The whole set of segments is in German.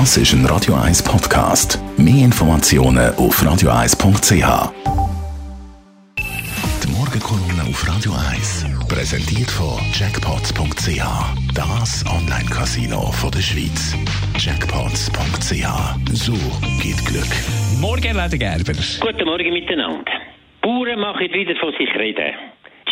Das ist ein Radio 1 Podcast. Mehr Informationen auf radio1.ch. Die Morgenkolumne auf Radio 1 präsentiert von Jackpots.ch. Das Online-Casino der Schweiz. Jackpots.ch. So geht Glück. Morgen, Leder Gerber. Guten Morgen miteinander. Bauern machen wieder von sich reden.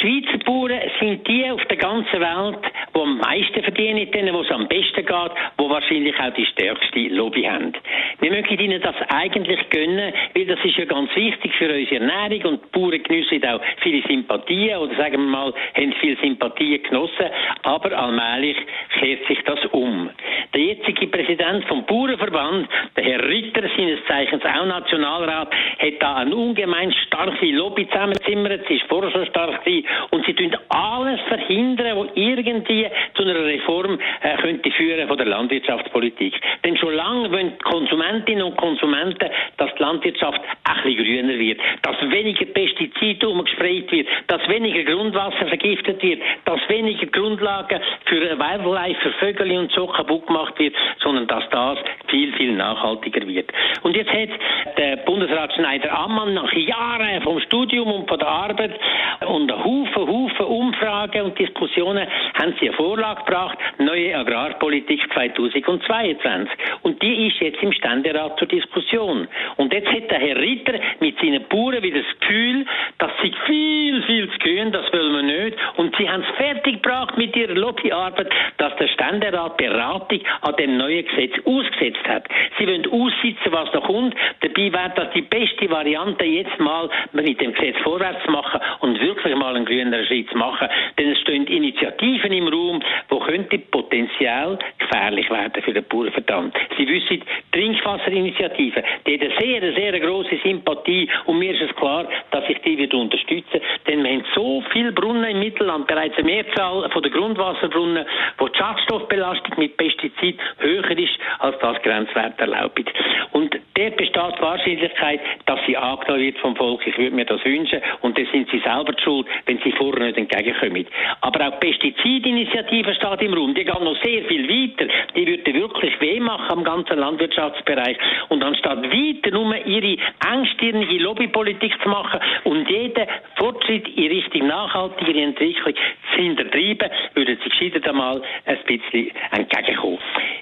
Schweizer Bauern sind die auf der ganzen Welt, die am meisten verdienen, denen, wo es am besten geht, wo wahrscheinlich auch die stärkste Lobby haben. Wir möchten ihnen das eigentlich gönnen, weil das ist ja ganz wichtig für unsere Ernährung und die Bauern geniessen auch viele Sympathien oder sagen wir mal, haben viele Sympathien genossen, aber allmählich kehrt sich das um. Der jetzige Präsident vom Bauernverband, der Herr Ritter, seines Zeichens auch Nationalrat, hat da eine ungemein starke Lobby zusammengezimmert. Sie ist vorher schon stark gewesen. Und sie tun alles verhindern, was irgendwie zu einer Reform äh, könnte führen von der Landwirtschaftspolitik. Denn schon lange wollen Konsumentinnen und Konsumenten, dass die Landwirtschaft ein bisschen grüner wird, dass weniger Pestizide umgesprayt wird, dass weniger Grundwasser vergiftet wird, dass weniger Grundlagen für Wildlife, für Vögel und so kaputt gemacht wird, sondern dass das viel, viel nachhaltiger wird. Und jetzt hat der Bundesrat Schneider-Ammann nach Jahren vom Studium und von der Arbeit und Haufen, Haufen Umfragen und Diskussionen haben sie eine Vorlage gebracht, neue Agrarpolitik 2022. Und die ist jetzt im Ständerat zur Diskussion. Und jetzt hat der Herr Ritter mit seinen Bauern wieder das Gefühl, dass sie viel, viel zu grün, das wollen wir nicht. Und sie haben es fertig gebracht mit ihrer Lobbyarbeit, dass der Ständerat Beratung an dem neuen Gesetz ausgesetzt hat. Sie wollen aussitzen, was noch kommt. Dabei wäre das die beste Variante, jetzt mal mit dem Gesetz vorwärts zu machen und wirklich mal einen grünen Schritt zu machen. Denn es stehen Initiativen im Raum, wo könnte potenziell gefährlich werden für den Bauernverband. Sie wissen, Trinkwasserinitiative, die hat eine sehr, sehr grosse Sympathie und mir ist es klar, dass ich die wird unterstützen, denn wir haben so viele Brunnen im Mittelland, bereits eine Mehrzahl von den Grundwasserbrunnen, wo die Schadstoffbelastung mit Pestizid höher ist, als das Grenzwert erlaubt. Und dort besteht die Wahrscheinlichkeit, dass sie angenommen wird vom Volk. Ich würde mir das wünschen und dann sind sie selber die schuld, wenn sie vorher nicht entgegenkommen. Aber auch die Pestizidinitiative steht im Raum. Die gehen noch sehr viel weiter. Die würde wirklich weh machen am ganzen Landwirtschaftsbereich. Und anstatt weiter nur ihre engstirnige Lobbypolitik zu machen und jeden Fortschritt in Richtung nachhaltigere Entwicklung zu hintertreiben, würden sie gescheitert einmal ein bisschen entgegenkommen.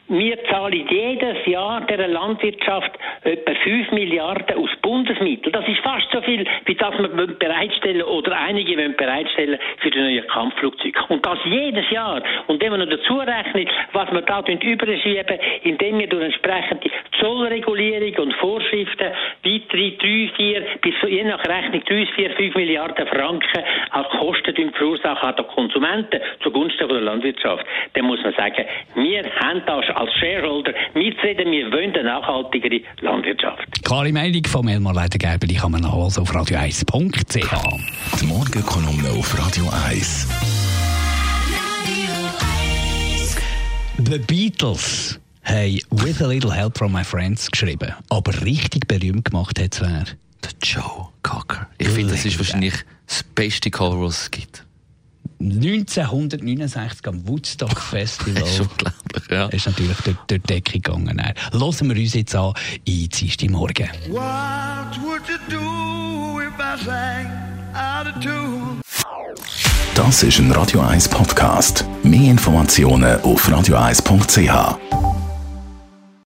Wir zahlen jedes Jahr der Landwirtschaft etwa 5 Milliarden aus Bundesmitteln. Das ist fast so viel, wie das wir bereitstellen oder einige wollen bereitstellen für die neuen Kampfflugzeuge. Und das jedes Jahr. Und wenn man noch dazu rechnet, was wir da überschieben, indem wir durch entsprechende Zollregulierung und Vorschriften weitere 3, 4, bis je nach Rechnung 3, 4, 5 Milliarden Franken als Kosten verursachen an den Konsumenten zugunsten der Landwirtschaft, dann muss man sagen, wir haben da als Shareholder mitzureden, wir wollen eine nachhaltigere Landwirtschaft. Klare Meinung von Elmar Ledergerber, die kann man nachlesen auf radio1.ch. Die Morgenkolumne auf Radio 1. The Beatles haben With a Little Help from My Friends geschrieben. Aber richtig berühmt gemacht hat es wer? Der Joe Cocker. Ich finde, das ist wahrscheinlich das beste Cover, was es gibt. 1969 am Woodstock Festival. Das ist unglaublich, ja. ist natürlich durch, durch die Decke gegangen. Hören wir uns jetzt an in Dienstag Morgen. What would you do if I sang out of tune? Das ist ein Radio 1 Podcast. Mehr Informationen auf radio1.ch.